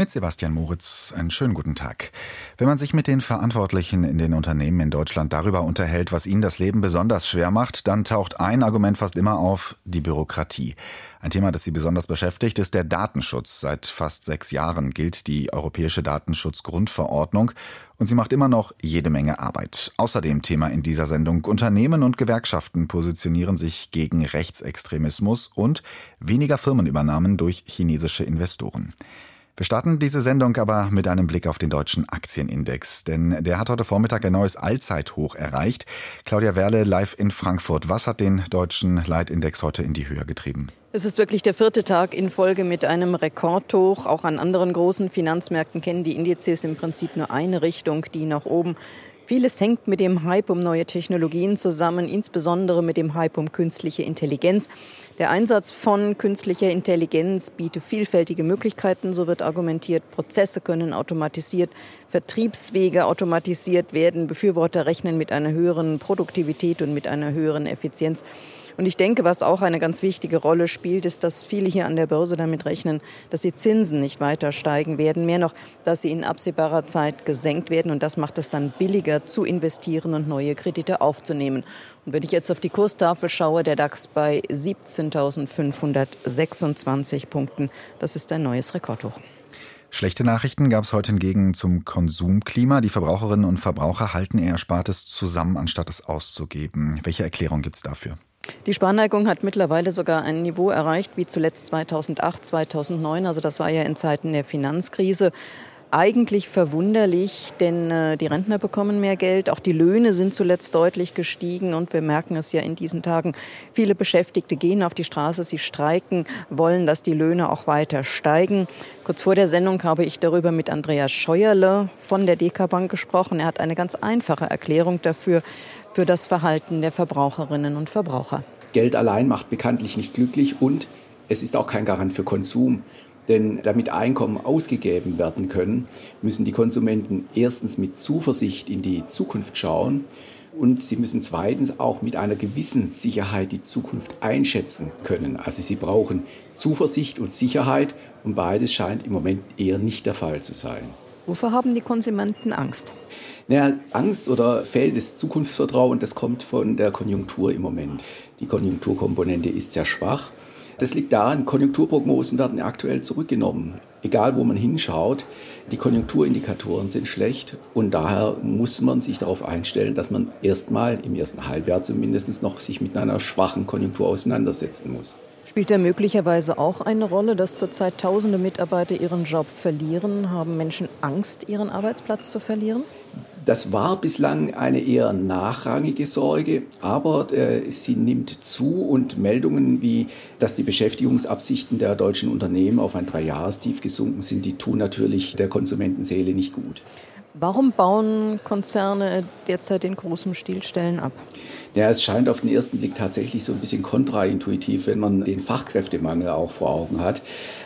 Mit Sebastian Moritz einen schönen guten Tag. Wenn man sich mit den Verantwortlichen in den Unternehmen in Deutschland darüber unterhält, was ihnen das Leben besonders schwer macht, dann taucht ein Argument fast immer auf, die Bürokratie. Ein Thema, das sie besonders beschäftigt, ist der Datenschutz. Seit fast sechs Jahren gilt die Europäische Datenschutzgrundverordnung und sie macht immer noch jede Menge Arbeit. Außerdem Thema in dieser Sendung. Unternehmen und Gewerkschaften positionieren sich gegen Rechtsextremismus und weniger Firmenübernahmen durch chinesische Investoren. Wir starten diese Sendung aber mit einem Blick auf den deutschen Aktienindex, denn der hat heute Vormittag ein neues Allzeithoch erreicht. Claudia Werle live in Frankfurt. Was hat den deutschen Leitindex heute in die Höhe getrieben? Es ist wirklich der vierte Tag in Folge mit einem Rekordhoch. Auch an anderen großen Finanzmärkten kennen die Indizes im Prinzip nur eine Richtung, die nach oben. Vieles hängt mit dem Hype um neue Technologien zusammen, insbesondere mit dem Hype um künstliche Intelligenz. Der Einsatz von künstlicher Intelligenz bietet vielfältige Möglichkeiten, so wird argumentiert. Prozesse können automatisiert, Vertriebswege automatisiert werden. Befürworter rechnen mit einer höheren Produktivität und mit einer höheren Effizienz. Und ich denke, was auch eine ganz wichtige Rolle spielt, ist, dass viele hier an der Börse damit rechnen, dass die Zinsen nicht weiter steigen werden. Mehr noch, dass sie in absehbarer Zeit gesenkt werden. Und das macht es dann billiger zu investieren und neue Kredite aufzunehmen. Und wenn ich jetzt auf die Kurstafel schaue, der DAX bei 17.526 Punkten. Das ist ein neues Rekordhoch. Schlechte Nachrichten gab es heute hingegen zum Konsumklima. Die Verbraucherinnen und Verbraucher halten eher Erspartes zusammen, anstatt es auszugeben. Welche Erklärung gibt es dafür? Die Sparneigung hat mittlerweile sogar ein Niveau erreicht wie zuletzt 2008, 2009. Also das war ja in Zeiten der Finanzkrise. Eigentlich verwunderlich, denn äh, die Rentner bekommen mehr Geld, auch die Löhne sind zuletzt deutlich gestiegen und wir merken es ja in diesen Tagen. Viele Beschäftigte gehen auf die Straße, sie streiken, wollen, dass die Löhne auch weiter steigen. Kurz vor der Sendung habe ich darüber mit Andreas Scheuerle von der DK Bank gesprochen. Er hat eine ganz einfache Erklärung dafür, für das Verhalten der Verbraucherinnen und Verbraucher. Geld allein macht bekanntlich nicht glücklich und es ist auch kein Garant für Konsum. Denn damit Einkommen ausgegeben werden können, müssen die Konsumenten erstens mit Zuversicht in die Zukunft schauen und sie müssen zweitens auch mit einer gewissen Sicherheit die Zukunft einschätzen können. Also sie brauchen Zuversicht und Sicherheit und beides scheint im Moment eher nicht der Fall zu sein. Wovor haben die Konsumenten Angst? Naja, Angst oder fehlendes Zukunftsvertrauen, das kommt von der Konjunktur im Moment. Die Konjunkturkomponente ist sehr schwach. Das liegt daran, Konjunkturprognosen werden aktuell zurückgenommen. Egal, wo man hinschaut, die Konjunkturindikatoren sind schlecht und daher muss man sich darauf einstellen, dass man erstmal im ersten Halbjahr zumindest noch sich mit einer schwachen Konjunktur auseinandersetzen muss. Spielt da möglicherweise auch eine Rolle, dass zurzeit tausende Mitarbeiter ihren Job verlieren? Haben Menschen Angst, ihren Arbeitsplatz zu verlieren? Das war bislang eine eher nachrangige Sorge, aber äh, sie nimmt zu und Meldungen wie, dass die Beschäftigungsabsichten der deutschen Unternehmen auf ein Dreijahrestief gesunken sind, die tun natürlich der Konsumentenseele nicht gut. Warum bauen Konzerne derzeit in großem Stil Stellen ab? Ja, es scheint auf den ersten Blick tatsächlich so ein bisschen kontraintuitiv, wenn man den Fachkräftemangel auch vor Augen hat.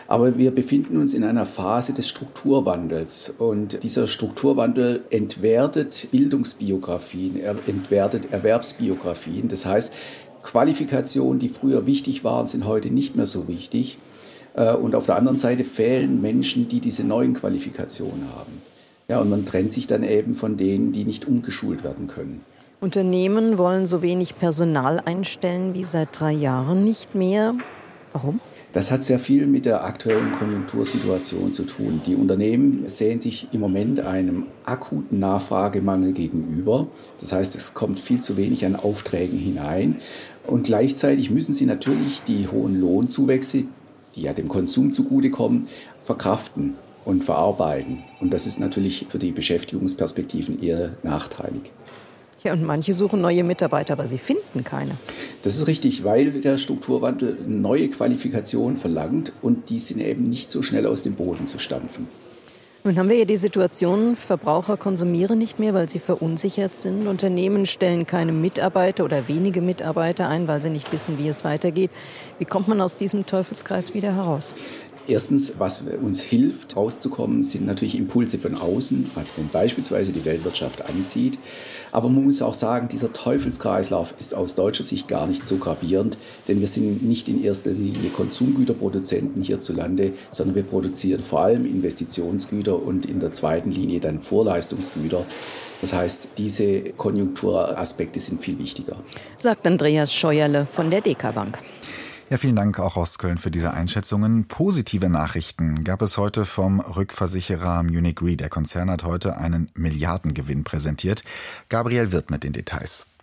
Aber wir befinden uns in einer Phase des Strukturwandels und dieser Strukturwandel entwertet Bildungsbiografien, er entwertet Erwerbsbiografien. Das heißt, Qualifikationen, die früher wichtig waren, sind heute nicht mehr so wichtig. Äh, und auf der anderen Seite fehlen Menschen, die diese neuen Qualifikationen haben. Ja, und man trennt sich dann eben von denen, die nicht umgeschult werden können. Unternehmen wollen so wenig Personal einstellen wie seit drei Jahren nicht mehr. Warum? Das hat sehr viel mit der aktuellen Konjunktursituation zu tun. Die Unternehmen sehen sich im Moment einem akuten Nachfragemangel gegenüber. Das heißt, es kommt viel zu wenig an Aufträgen hinein. Und gleichzeitig müssen sie natürlich die hohen Lohnzuwächse, die ja dem Konsum zugutekommen, verkraften und verarbeiten. Und das ist natürlich für die Beschäftigungsperspektiven eher nachteilig. Ja, und manche suchen neue Mitarbeiter, aber sie finden keine. Das ist richtig, weil der Strukturwandel neue Qualifikationen verlangt und die sind eben nicht so schnell aus dem Boden zu stampfen. Nun haben wir ja die Situation, Verbraucher konsumieren nicht mehr, weil sie verunsichert sind. Unternehmen stellen keine Mitarbeiter oder wenige Mitarbeiter ein, weil sie nicht wissen, wie es weitergeht. Wie kommt man aus diesem Teufelskreis wieder heraus? Erstens, was uns hilft, rauszukommen, sind natürlich Impulse von außen, also wenn beispielsweise die Weltwirtschaft anzieht. Aber man muss auch sagen, dieser Teufelskreislauf ist aus deutscher Sicht gar nicht so gravierend, denn wir sind nicht in erster Linie Konsumgüterproduzenten hierzulande, sondern wir produzieren vor allem Investitionsgüter und in der zweiten Linie dann Vorleistungsgüter. Das heißt, diese Konjunkturaspekte sind viel wichtiger. Sagt Andreas Scheuerle von der DK Bank. Ja, vielen Dank auch aus Köln für diese Einschätzungen. Positive Nachrichten gab es heute vom Rückversicherer Munich Re. Der Konzern hat heute einen Milliardengewinn präsentiert. Gabriel Wirth mit den Details.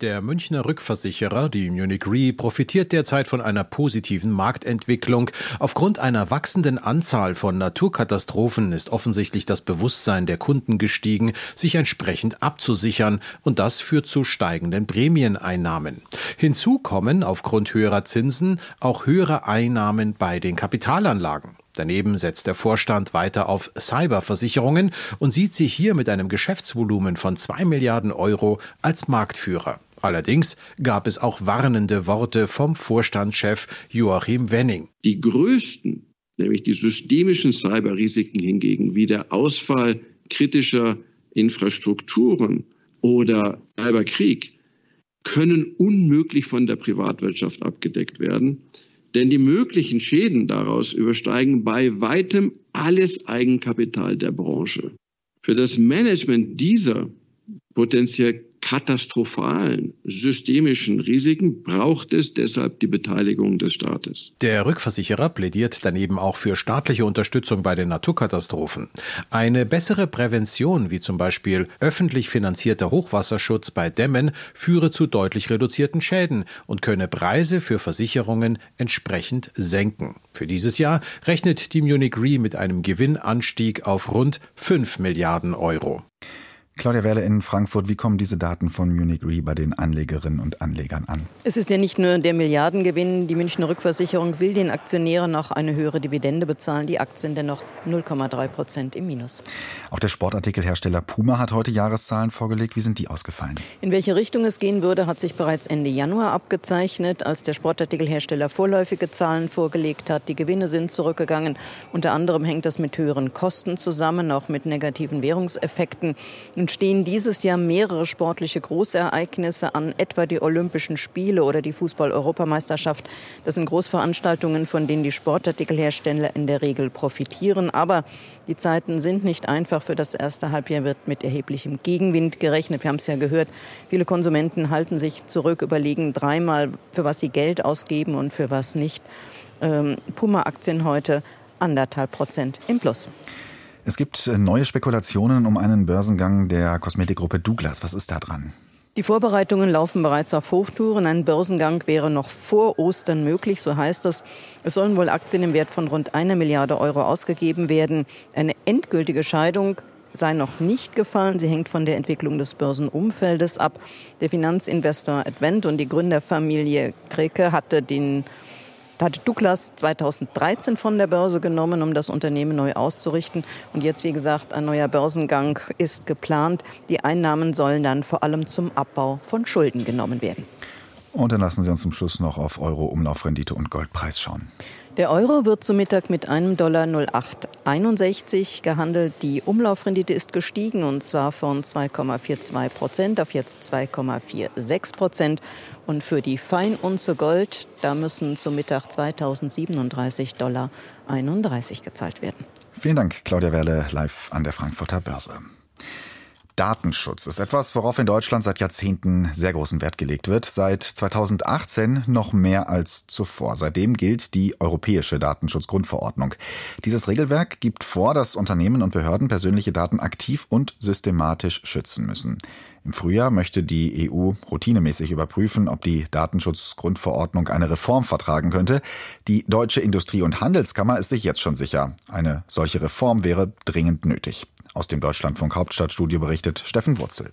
Der Münchner Rückversicherer, die Munich Re, profitiert derzeit von einer positiven Marktentwicklung. Aufgrund einer wachsenden Anzahl von Naturkatastrophen ist offensichtlich das Bewusstsein der Kunden gestiegen, sich entsprechend abzusichern, und das führt zu steigenden Prämieneinnahmen. Hinzu kommen aufgrund höherer Zinsen auch höhere Einnahmen bei den Kapitalanlagen. Daneben setzt der Vorstand weiter auf Cyberversicherungen und sieht sich hier mit einem Geschäftsvolumen von zwei Milliarden Euro als Marktführer. Allerdings gab es auch warnende Worte vom Vorstandschef Joachim Wenning. Die größten, nämlich die systemischen Cyberrisiken hingegen, wie der Ausfall kritischer Infrastrukturen oder Cyberkrieg, können unmöglich von der Privatwirtschaft abgedeckt werden, denn die möglichen Schäden daraus übersteigen bei weitem alles Eigenkapital der Branche. Für das Management dieser potenziell katastrophalen systemischen Risiken braucht es deshalb die Beteiligung des Staates. Der Rückversicherer plädiert daneben auch für staatliche Unterstützung bei den Naturkatastrophen. Eine bessere Prävention, wie zum Beispiel öffentlich finanzierter Hochwasserschutz bei Dämmen, führe zu deutlich reduzierten Schäden und könne Preise für Versicherungen entsprechend senken. Für dieses Jahr rechnet die Munich Re mit einem Gewinnanstieg auf rund 5 Milliarden Euro. Claudia Werle in Frankfurt, wie kommen diese Daten von Munich Re bei den Anlegerinnen und Anlegern an? Es ist ja nicht nur der Milliardengewinn. Die Münchner Rückversicherung will den Aktionären noch eine höhere Dividende bezahlen. Die Aktien dennoch 0,3 Prozent im Minus. Auch der Sportartikelhersteller Puma hat heute Jahreszahlen vorgelegt. Wie sind die ausgefallen? In welche Richtung es gehen würde, hat sich bereits Ende Januar abgezeichnet, als der Sportartikelhersteller vorläufige Zahlen vorgelegt hat. Die Gewinne sind zurückgegangen. Unter anderem hängt das mit höheren Kosten zusammen, auch mit negativen Währungseffekten. Stehen dieses Jahr mehrere sportliche Großereignisse an, etwa die Olympischen Spiele oder die Fußball-Europameisterschaft. Das sind Großveranstaltungen, von denen die Sportartikelhersteller in der Regel profitieren. Aber die Zeiten sind nicht einfach. Für das erste Halbjahr wird mit erheblichem Gegenwind gerechnet. Wir haben es ja gehört. Viele Konsumenten halten sich zurück, überlegen dreimal, für was sie Geld ausgeben und für was nicht. Ähm, Puma-Aktien heute anderthalb Prozent im Plus. Es gibt äh, neue Spekulationen um einen Börsengang der Kosmetikgruppe Douglas. Was ist da dran? Die Vorbereitungen laufen bereits auf Hochtouren. Ein Börsengang wäre noch vor Ostern möglich, so heißt es. Es sollen wohl Aktien im Wert von rund einer Milliarde Euro ausgegeben werden. Eine endgültige Scheidung sei noch nicht gefallen. Sie hängt von der Entwicklung des Börsenumfeldes ab. Der Finanzinvestor Advent und die Gründerfamilie Kreke hatte den hatte Douglas 2013 von der Börse genommen, um das Unternehmen neu auszurichten. Und jetzt, wie gesagt, ein neuer Börsengang ist geplant. Die Einnahmen sollen dann vor allem zum Abbau von Schulden genommen werden. Und dann lassen Sie uns zum Schluss noch auf Euro, Umlaufrendite und Goldpreis schauen. Der Euro wird zum Mittag mit einem Dollar 0,861 gehandelt. Die Umlaufrendite ist gestiegen und zwar von 2,42 Prozent auf jetzt 2,46 Prozent. Und für die Feinunze Gold, da müssen zum Mittag 2037 Dollar 31 gezahlt werden. Vielen Dank, Claudia Werle, live an der Frankfurter Börse. Datenschutz ist etwas, worauf in Deutschland seit Jahrzehnten sehr großen Wert gelegt wird. Seit 2018 noch mehr als zuvor. Seitdem gilt die Europäische Datenschutzgrundverordnung. Dieses Regelwerk gibt vor, dass Unternehmen und Behörden persönliche Daten aktiv und systematisch schützen müssen. Im Frühjahr möchte die EU routinemäßig überprüfen, ob die Datenschutzgrundverordnung eine Reform vertragen könnte. Die Deutsche Industrie- und Handelskammer ist sich jetzt schon sicher. Eine solche Reform wäre dringend nötig. Aus dem Deutschlandfunk Hauptstadtstudio berichtet Steffen Wurzel.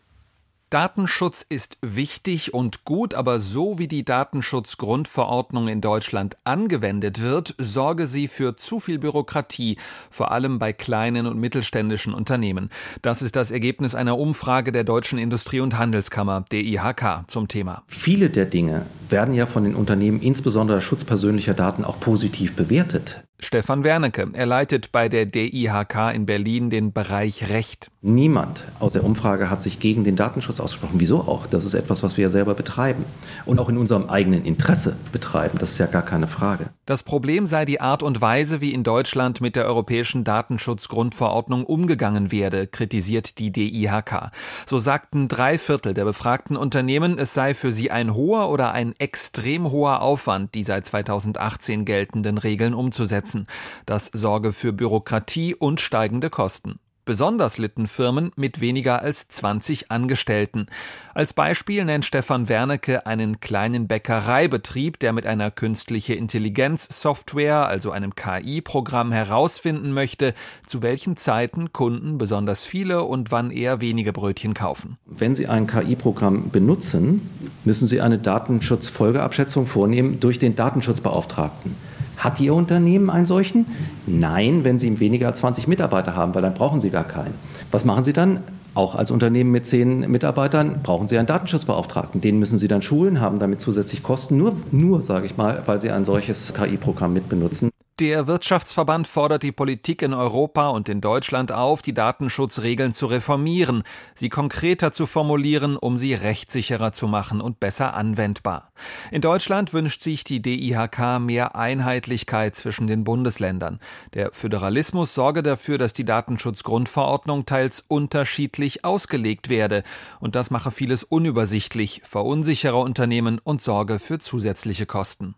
Datenschutz ist wichtig und gut, aber so wie die Datenschutzgrundverordnung in Deutschland angewendet wird, sorge sie für zu viel Bürokratie, vor allem bei kleinen und mittelständischen Unternehmen. Das ist das Ergebnis einer Umfrage der Deutschen Industrie- und Handelskammer, DIHK, zum Thema. Viele der Dinge werden ja von den Unternehmen, insbesondere Schutz persönlicher Daten, auch positiv bewertet. Stefan Wernecke. Er leitet bei der DIHK in Berlin den Bereich Recht. Niemand aus der Umfrage hat sich gegen den Datenschutz ausgesprochen. Wieso auch? Das ist etwas, was wir ja selber betreiben und auch in unserem eigenen Interesse betreiben. Das ist ja gar keine Frage. Das Problem sei die Art und Weise, wie in Deutschland mit der europäischen Datenschutzgrundverordnung umgegangen werde, kritisiert die DIHK. So sagten drei Viertel der befragten Unternehmen, es sei für sie ein hoher oder ein extrem hoher Aufwand, die seit 2018 geltenden Regeln umzusetzen. Das sorge für Bürokratie und steigende Kosten. Besonders litten Firmen mit weniger als 20 Angestellten. Als Beispiel nennt Stefan Wernecke einen kleinen Bäckereibetrieb, der mit einer künstliche Intelligenz-Software, also einem KI-Programm, herausfinden möchte, zu welchen Zeiten Kunden besonders viele und wann eher wenige Brötchen kaufen. Wenn Sie ein KI-Programm benutzen, müssen Sie eine Datenschutzfolgeabschätzung vornehmen durch den Datenschutzbeauftragten. Hat Ihr Unternehmen einen solchen? Nein, wenn Sie weniger als 20 Mitarbeiter haben, weil dann brauchen Sie gar keinen. Was machen Sie dann? Auch als Unternehmen mit zehn Mitarbeitern brauchen Sie einen Datenschutzbeauftragten. Den müssen Sie dann schulen, haben damit zusätzlich Kosten, nur, nur sage ich mal, weil Sie ein solches KI-Programm mitbenutzen. Der Wirtschaftsverband fordert die Politik in Europa und in Deutschland auf, die Datenschutzregeln zu reformieren, sie konkreter zu formulieren, um sie rechtssicherer zu machen und besser anwendbar. In Deutschland wünscht sich die DIHK mehr Einheitlichkeit zwischen den Bundesländern. Der Föderalismus sorge dafür, dass die Datenschutzgrundverordnung teils unterschiedlich ausgelegt werde, und das mache vieles unübersichtlich, verunsichere Unternehmen und sorge für zusätzliche Kosten.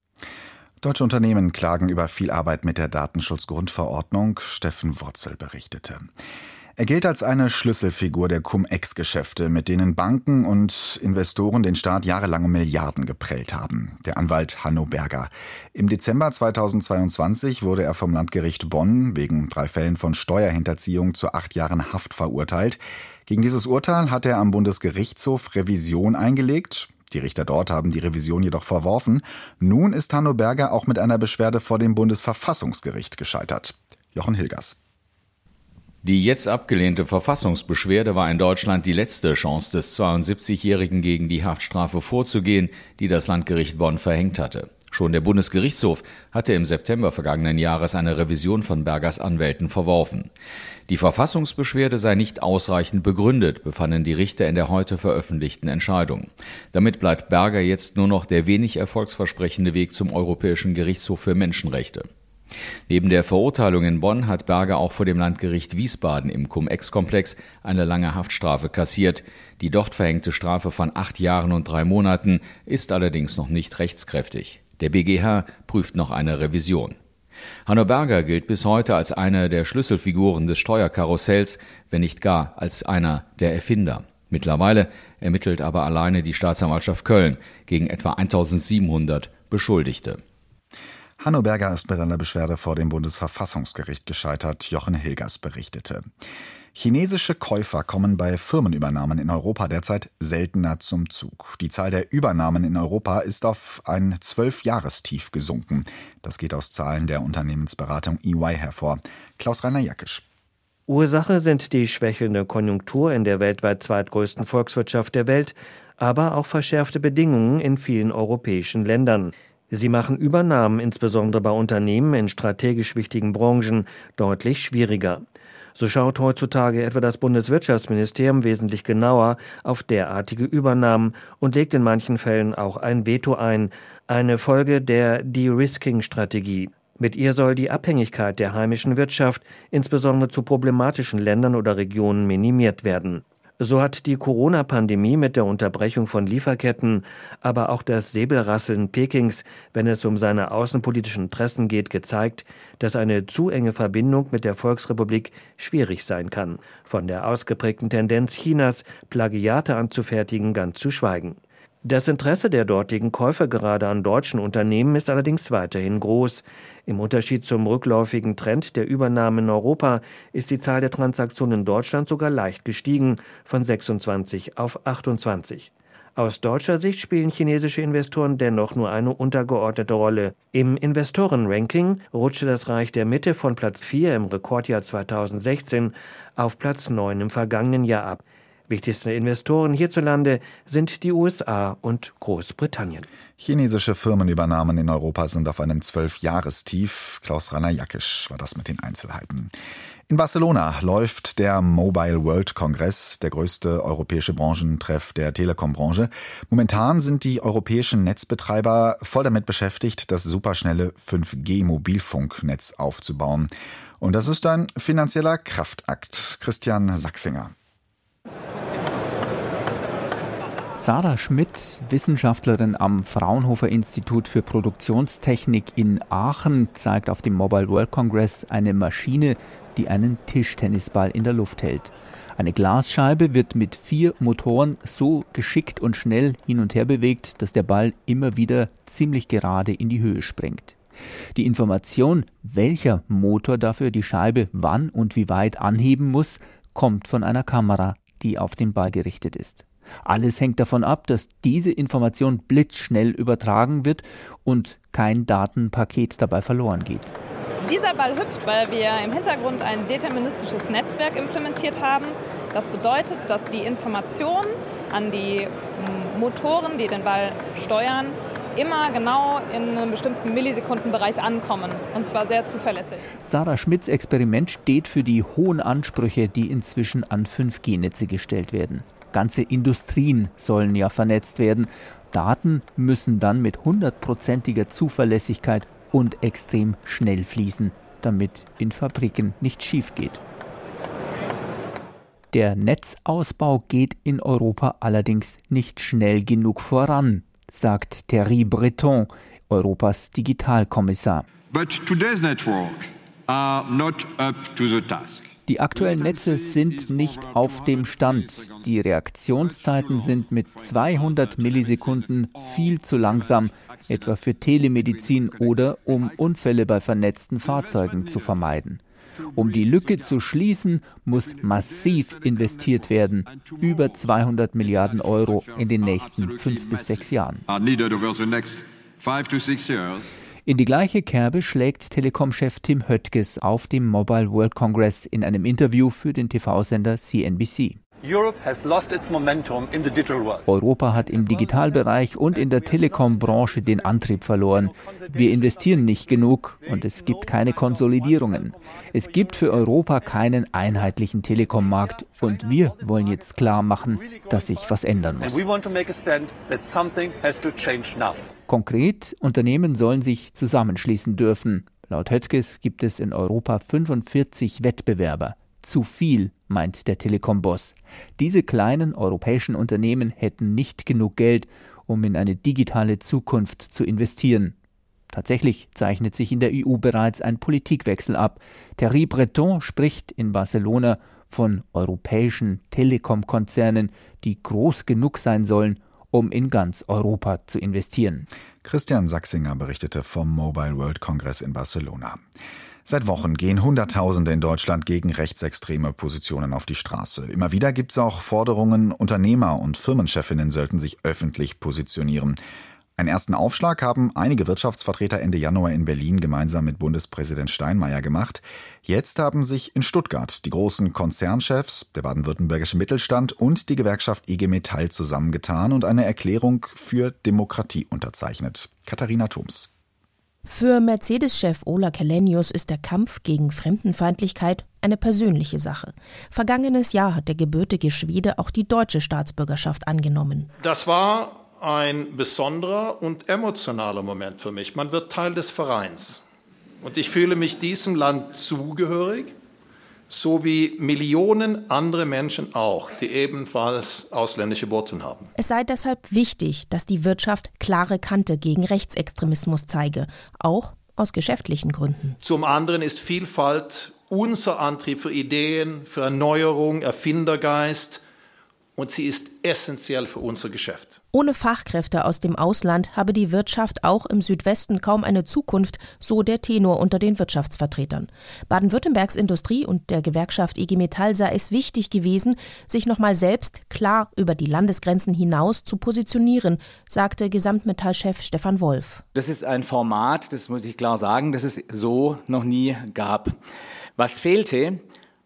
Deutsche Unternehmen klagen über viel Arbeit mit der Datenschutzgrundverordnung. Steffen Wurzel berichtete. Er gilt als eine Schlüsselfigur der Cum-Ex-Geschäfte, mit denen Banken und Investoren den Staat jahrelang Milliarden geprellt haben. Der Anwalt Hanno Berger. Im Dezember 2022 wurde er vom Landgericht Bonn wegen drei Fällen von Steuerhinterziehung zu acht Jahren Haft verurteilt. Gegen dieses Urteil hat er am Bundesgerichtshof Revision eingelegt. Die Richter dort haben die Revision jedoch verworfen. Nun ist Hanno Berger auch mit einer Beschwerde vor dem Bundesverfassungsgericht gescheitert. Jochen Hilgers. Die jetzt abgelehnte Verfassungsbeschwerde war in Deutschland die letzte Chance des 72-Jährigen gegen die Haftstrafe vorzugehen, die das Landgericht Bonn verhängt hatte. Schon der Bundesgerichtshof hatte im September vergangenen Jahres eine Revision von Bergers Anwälten verworfen. Die Verfassungsbeschwerde sei nicht ausreichend begründet, befanden die Richter in der heute veröffentlichten Entscheidung. Damit bleibt Berger jetzt nur noch der wenig erfolgsversprechende Weg zum Europäischen Gerichtshof für Menschenrechte. Neben der Verurteilung in Bonn hat Berger auch vor dem Landgericht Wiesbaden im Cum-Ex-Komplex eine lange Haftstrafe kassiert. Die dort verhängte Strafe von acht Jahren und drei Monaten ist allerdings noch nicht rechtskräftig. Der BGH prüft noch eine Revision. Hanno Berger gilt bis heute als eine der Schlüsselfiguren des Steuerkarussells, wenn nicht gar als einer der Erfinder. Mittlerweile ermittelt aber alleine die Staatsanwaltschaft Köln gegen etwa 1700 Beschuldigte. Hanno Berger ist mit einer Beschwerde vor dem Bundesverfassungsgericht gescheitert, Jochen Hilgers berichtete. Chinesische Käufer kommen bei Firmenübernahmen in Europa derzeit seltener zum Zug. Die Zahl der Übernahmen in Europa ist auf ein Zwölfjahrestief gesunken. Das geht aus Zahlen der Unternehmensberatung EY hervor. Klaus-Rainer Jackisch. Ursache sind die schwächelnde Konjunktur in der weltweit zweitgrößten Volkswirtschaft der Welt, aber auch verschärfte Bedingungen in vielen europäischen Ländern. Sie machen Übernahmen insbesondere bei Unternehmen in strategisch wichtigen Branchen deutlich schwieriger. So schaut heutzutage etwa das Bundeswirtschaftsministerium wesentlich genauer auf derartige Übernahmen und legt in manchen Fällen auch ein Veto ein, eine Folge der De-Risking-Strategie. Mit ihr soll die Abhängigkeit der heimischen Wirtschaft, insbesondere zu problematischen Ländern oder Regionen, minimiert werden. So hat die Corona-Pandemie mit der Unterbrechung von Lieferketten, aber auch das Säbelrasseln Pekings, wenn es um seine außenpolitischen Interessen geht, gezeigt, dass eine zu enge Verbindung mit der Volksrepublik schwierig sein kann. Von der ausgeprägten Tendenz Chinas, Plagiate anzufertigen, ganz zu schweigen. Das Interesse der dortigen Käufer gerade an deutschen Unternehmen ist allerdings weiterhin groß. Im Unterschied zum rückläufigen Trend der Übernahme in Europa ist die Zahl der Transaktionen in Deutschland sogar leicht gestiegen, von 26 auf 28. Aus deutscher Sicht spielen chinesische Investoren dennoch nur eine untergeordnete Rolle. Im Investorenranking rutschte das Reich der Mitte von Platz 4 im Rekordjahr 2016 auf Platz 9 im vergangenen Jahr ab. Wichtigste Investoren hierzulande sind die USA und Großbritannien. Chinesische Firmenübernahmen in Europa sind auf einem Zwölfjahrestief. Klaus Rainer Jackisch war das mit den Einzelheiten. In Barcelona läuft der Mobile World Congress, der größte europäische Branchentreff der Telekom-Branche. Momentan sind die europäischen Netzbetreiber voll damit beschäftigt, das superschnelle 5G-Mobilfunknetz aufzubauen. Und das ist ein finanzieller Kraftakt. Christian Sachsinger. Sarah Schmidt, Wissenschaftlerin am Fraunhofer Institut für Produktionstechnik in Aachen, zeigt auf dem Mobile World Congress eine Maschine, die einen Tischtennisball in der Luft hält. Eine Glasscheibe wird mit vier Motoren so geschickt und schnell hin und her bewegt, dass der Ball immer wieder ziemlich gerade in die Höhe springt. Die Information, welcher Motor dafür die Scheibe wann und wie weit anheben muss, kommt von einer Kamera, die auf den Ball gerichtet ist. Alles hängt davon ab, dass diese Information blitzschnell übertragen wird und kein Datenpaket dabei verloren geht. Dieser Ball hüpft, weil wir im Hintergrund ein deterministisches Netzwerk implementiert haben. Das bedeutet, dass die Informationen an die hm, Motoren, die den Ball steuern, immer genau in einem bestimmten Millisekundenbereich ankommen und zwar sehr zuverlässig. Sarah Schmidts Experiment steht für die hohen Ansprüche, die inzwischen an 5G-Netze gestellt werden. Ganze Industrien sollen ja vernetzt werden. Daten müssen dann mit hundertprozentiger Zuverlässigkeit und extrem schnell fließen, damit in Fabriken nichts schief geht. Der Netzausbau geht in Europa allerdings nicht schnell genug voran, sagt Thierry Breton, Europas Digitalkommissar. But today's network are not up to the task. Die aktuellen Netze sind nicht auf dem Stand. Die Reaktionszeiten sind mit 200 Millisekunden viel zu langsam, etwa für Telemedizin oder um Unfälle bei vernetzten Fahrzeugen zu vermeiden. Um die Lücke zu schließen, muss massiv investiert werden, über 200 Milliarden Euro in den nächsten fünf bis sechs Jahren. In die gleiche Kerbe schlägt Telekom-Chef Tim Höttges auf dem Mobile World Congress in einem Interview für den TV-Sender CNBC. Europa hat im Digitalbereich und in der Telekom-Branche den Antrieb verloren. Wir investieren nicht genug und es gibt keine Konsolidierungen. Es gibt für Europa keinen einheitlichen Telekom-Markt und wir wollen jetzt klar machen, dass sich was ändern muss. Konkret, Unternehmen sollen sich zusammenschließen dürfen. Laut Höttges gibt es in Europa 45 Wettbewerber. Zu viel, meint der Telekom-Boss. Diese kleinen europäischen Unternehmen hätten nicht genug Geld, um in eine digitale Zukunft zu investieren. Tatsächlich zeichnet sich in der EU bereits ein Politikwechsel ab. Thierry Breton spricht in Barcelona von europäischen Telekom-Konzernen, die groß genug sein sollen, um in ganz Europa zu investieren. Christian Sachsinger berichtete vom Mobile World Congress in Barcelona. Seit Wochen gehen Hunderttausende in Deutschland gegen rechtsextreme Positionen auf die Straße. Immer wieder gibt es auch Forderungen, Unternehmer und Firmenchefinnen sollten sich öffentlich positionieren. Einen ersten Aufschlag haben einige Wirtschaftsvertreter Ende Januar in Berlin gemeinsam mit Bundespräsident Steinmeier gemacht. Jetzt haben sich in Stuttgart die großen Konzernchefs, der baden-württembergische Mittelstand und die Gewerkschaft IG Metall zusammengetan und eine Erklärung für Demokratie unterzeichnet. Katharina Thums. Für Mercedes-Chef Ola Kelenius ist der Kampf gegen Fremdenfeindlichkeit eine persönliche Sache. Vergangenes Jahr hat der gebürtige Schwede auch die deutsche Staatsbürgerschaft angenommen. Das war ein besonderer und emotionaler Moment für mich. Man wird Teil des Vereins. Und ich fühle mich diesem Land zugehörig, so wie Millionen andere Menschen auch, die ebenfalls ausländische Wurzeln haben. Es sei deshalb wichtig, dass die Wirtschaft klare Kante gegen Rechtsextremismus zeige, auch aus geschäftlichen Gründen. Zum anderen ist Vielfalt unser Antrieb für Ideen, für Erneuerung, Erfindergeist, und sie ist essentiell für unser Geschäft. Ohne Fachkräfte aus dem Ausland habe die Wirtschaft auch im Südwesten kaum eine Zukunft, so der Tenor unter den Wirtschaftsvertretern. Baden-Württembergs Industrie und der Gewerkschaft IG Metall sei es wichtig gewesen, sich nochmal selbst klar über die Landesgrenzen hinaus zu positionieren, sagte Gesamtmetallchef Stefan Wolf. Das ist ein Format, das muss ich klar sagen, das es so noch nie gab. Was fehlte,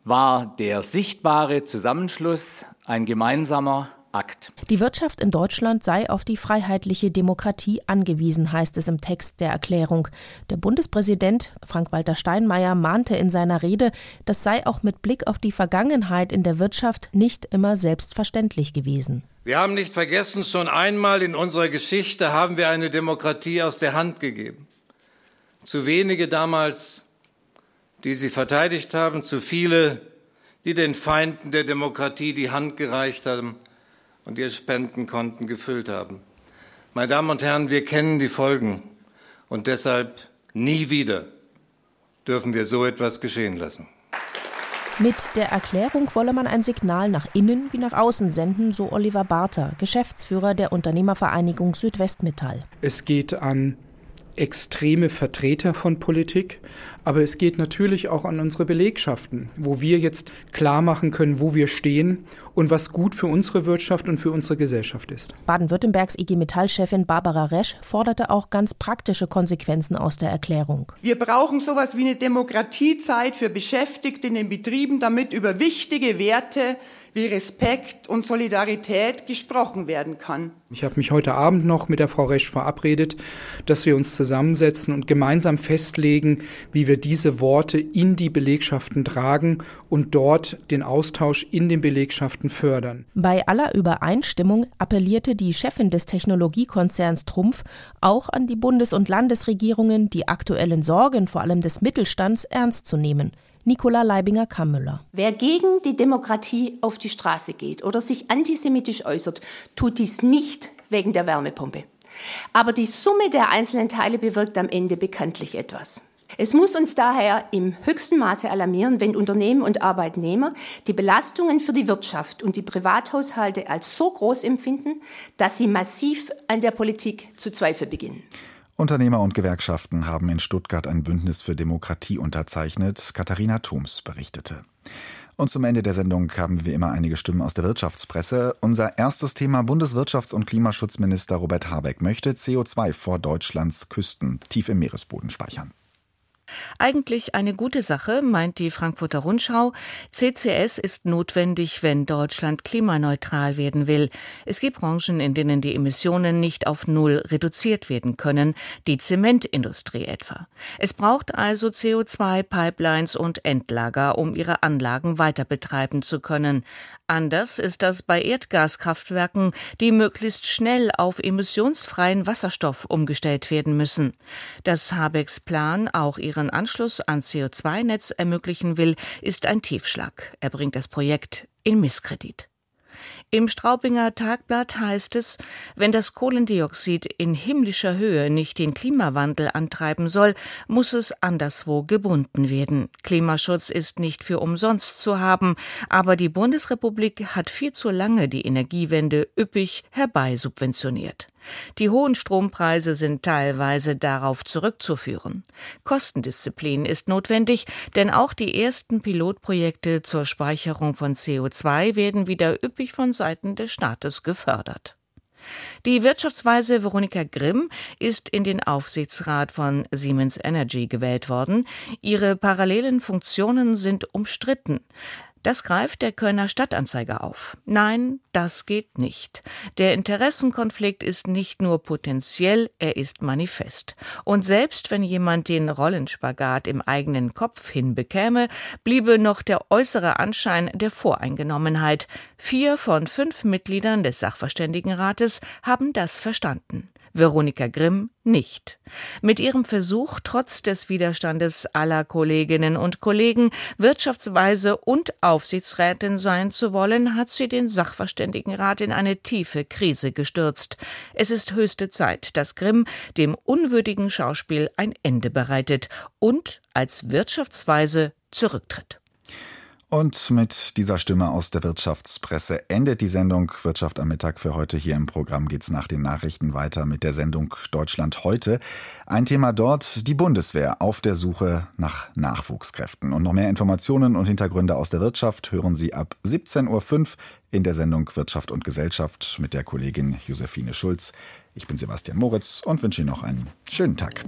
war der sichtbare Zusammenschluss ein gemeinsamer Akt. Die Wirtschaft in Deutschland sei auf die freiheitliche Demokratie angewiesen, heißt es im Text der Erklärung. Der Bundespräsident Frank-Walter Steinmeier mahnte in seiner Rede, das sei auch mit Blick auf die Vergangenheit in der Wirtschaft nicht immer selbstverständlich gewesen. Wir haben nicht vergessen, schon einmal in unserer Geschichte haben wir eine Demokratie aus der Hand gegeben. Zu wenige damals, die sie verteidigt haben, zu viele, die den Feinden der Demokratie die Hand gereicht haben und ihre Spendenkonten gefüllt haben. Meine Damen und Herren, wir kennen die Folgen und deshalb nie wieder dürfen wir so etwas geschehen lassen. Mit der Erklärung wolle man ein Signal nach innen wie nach außen senden, so Oliver Barter, Geschäftsführer der Unternehmervereinigung Südwestmetall. Es geht an extreme Vertreter von Politik, aber es geht natürlich auch an unsere Belegschaften, wo wir jetzt klar machen können, wo wir stehen und was gut für unsere Wirtschaft und für unsere Gesellschaft ist. Baden-Württembergs IG Metall-Chefin Barbara Resch forderte auch ganz praktische Konsequenzen aus der Erklärung. Wir brauchen sowas wie eine Demokratiezeit für Beschäftigte in den Betrieben, damit über wichtige Werte wie Respekt und Solidarität gesprochen werden kann. Ich habe mich heute Abend noch mit der Frau Resch verabredet, dass wir uns zusammensetzen und gemeinsam festlegen, wie wir diese Worte in die Belegschaften tragen und dort den Austausch in den Belegschaften fördern. Bei aller Übereinstimmung appellierte die Chefin des Technologiekonzerns Trumpf auch an die Bundes- und Landesregierungen, die aktuellen Sorgen vor allem des Mittelstands ernst zu nehmen. Nicola Leibinger-Kammüller. Wer gegen die Demokratie auf die Straße geht oder sich antisemitisch äußert, tut dies nicht wegen der Wärmepumpe. Aber die Summe der einzelnen Teile bewirkt am Ende bekanntlich etwas. Es muss uns daher im höchsten Maße alarmieren, wenn Unternehmen und Arbeitnehmer die Belastungen für die Wirtschaft und die Privathaushalte als so groß empfinden, dass sie massiv an der Politik zu zweifeln beginnen. Unternehmer und Gewerkschaften haben in Stuttgart ein Bündnis für Demokratie unterzeichnet. Katharina Thoms berichtete. Und zum Ende der Sendung haben wir immer einige Stimmen aus der Wirtschaftspresse. Unser erstes Thema Bundeswirtschafts- und Klimaschutzminister Robert Habeck möchte CO2 vor Deutschlands Küsten tief im Meeresboden speichern. Eigentlich eine gute Sache, meint die Frankfurter Rundschau. CCS ist notwendig, wenn Deutschland klimaneutral werden will. Es gibt Branchen, in denen die Emissionen nicht auf Null reduziert werden können, die Zementindustrie etwa. Es braucht also CO2-Pipelines und Endlager, um ihre Anlagen weiter betreiben zu können. Anders ist das bei Erdgaskraftwerken, die möglichst schnell auf emissionsfreien Wasserstoff umgestellt werden müssen. Dass Habecks Plan auch ihren Anschluss an CO2-Netz ermöglichen will, ist ein Tiefschlag. Er bringt das Projekt in Misskredit. Im Straubinger Tagblatt heißt es, wenn das Kohlendioxid in himmlischer Höhe nicht den Klimawandel antreiben soll, muss es anderswo gebunden werden. Klimaschutz ist nicht für umsonst zu haben, aber die Bundesrepublik hat viel zu lange die Energiewende üppig herbeisubventioniert. Die hohen Strompreise sind teilweise darauf zurückzuführen. Kostendisziplin ist notwendig, denn auch die ersten Pilotprojekte zur Speicherung von CO2 werden wieder üppig von Seiten des Staates gefördert. Die Wirtschaftsweise Veronika Grimm ist in den Aufsichtsrat von Siemens Energy gewählt worden. Ihre parallelen Funktionen sind umstritten. Das greift der Kölner Stadtanzeiger auf. Nein, das geht nicht. Der Interessenkonflikt ist nicht nur potenziell, er ist manifest. Und selbst wenn jemand den Rollenspagat im eigenen Kopf hinbekäme, bliebe noch der äußere Anschein der Voreingenommenheit. Vier von fünf Mitgliedern des Sachverständigenrates haben das verstanden. Veronika Grimm nicht. Mit ihrem Versuch, trotz des Widerstandes aller Kolleginnen und Kollegen Wirtschaftsweise und Aufsichtsrätin sein zu wollen, hat sie den Sachverständigenrat in eine tiefe Krise gestürzt. Es ist höchste Zeit, dass Grimm dem unwürdigen Schauspiel ein Ende bereitet und als Wirtschaftsweise zurücktritt. Und mit dieser Stimme aus der Wirtschaftspresse endet die Sendung Wirtschaft am Mittag für heute. Hier im Programm geht's nach den Nachrichten weiter mit der Sendung Deutschland heute. Ein Thema dort, die Bundeswehr auf der Suche nach Nachwuchskräften. Und noch mehr Informationen und Hintergründe aus der Wirtschaft hören Sie ab 17.05 Uhr in der Sendung Wirtschaft und Gesellschaft mit der Kollegin Josephine Schulz. Ich bin Sebastian Moritz und wünsche Ihnen noch einen schönen Tag.